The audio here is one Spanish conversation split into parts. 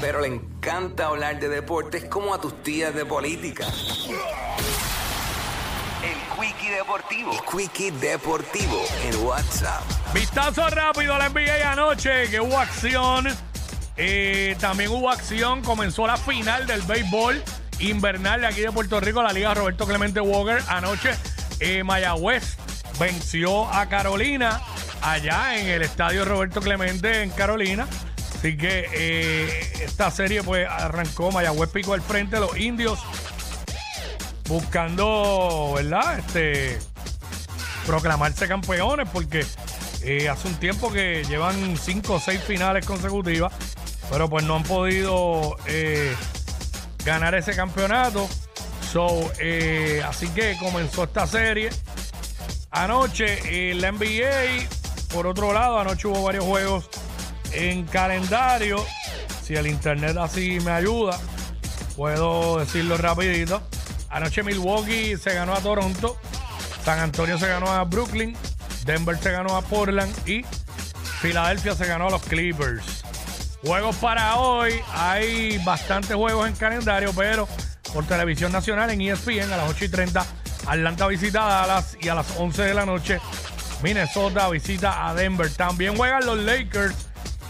pero le encanta hablar de deportes como a tus tías de política. El Quickie Deportivo. El Quickie Deportivo en WhatsApp. Vistazo rápido a la NBA anoche, que hubo acción. Eh, también hubo acción, comenzó la final del béisbol invernal de aquí de Puerto Rico, la Liga Roberto Clemente Walker. Anoche, eh, Mayagüez venció a Carolina allá en el estadio Roberto Clemente en Carolina. Así que eh, esta serie pues arrancó, Mayagüez picó al frente, los indios buscando, ¿verdad? Este proclamarse campeones porque eh, hace un tiempo que llevan cinco o seis finales consecutivas, pero pues no han podido eh, ganar ese campeonato. So, eh, así que comenzó esta serie. Anoche la NBA, por otro lado, anoche hubo varios juegos en calendario. Si el internet así me ayuda, puedo decirlo rapidito. Anoche Milwaukee se ganó a Toronto, San Antonio se ganó a Brooklyn, Denver se ganó a Portland y Filadelfia se ganó a los Clippers. Juegos para hoy, hay bastantes juegos en calendario, pero por televisión nacional en ESPN a las 8 y 30, Atlanta visita a Dallas y a las 11 de la noche, Minnesota visita a Denver. También juegan los Lakers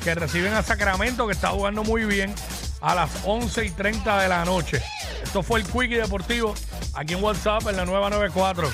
que reciben a Sacramento, que está jugando muy bien, a las 11 y 30 de la noche. Esto fue el Quickie Deportivo aquí en WhatsApp en la nueva 94.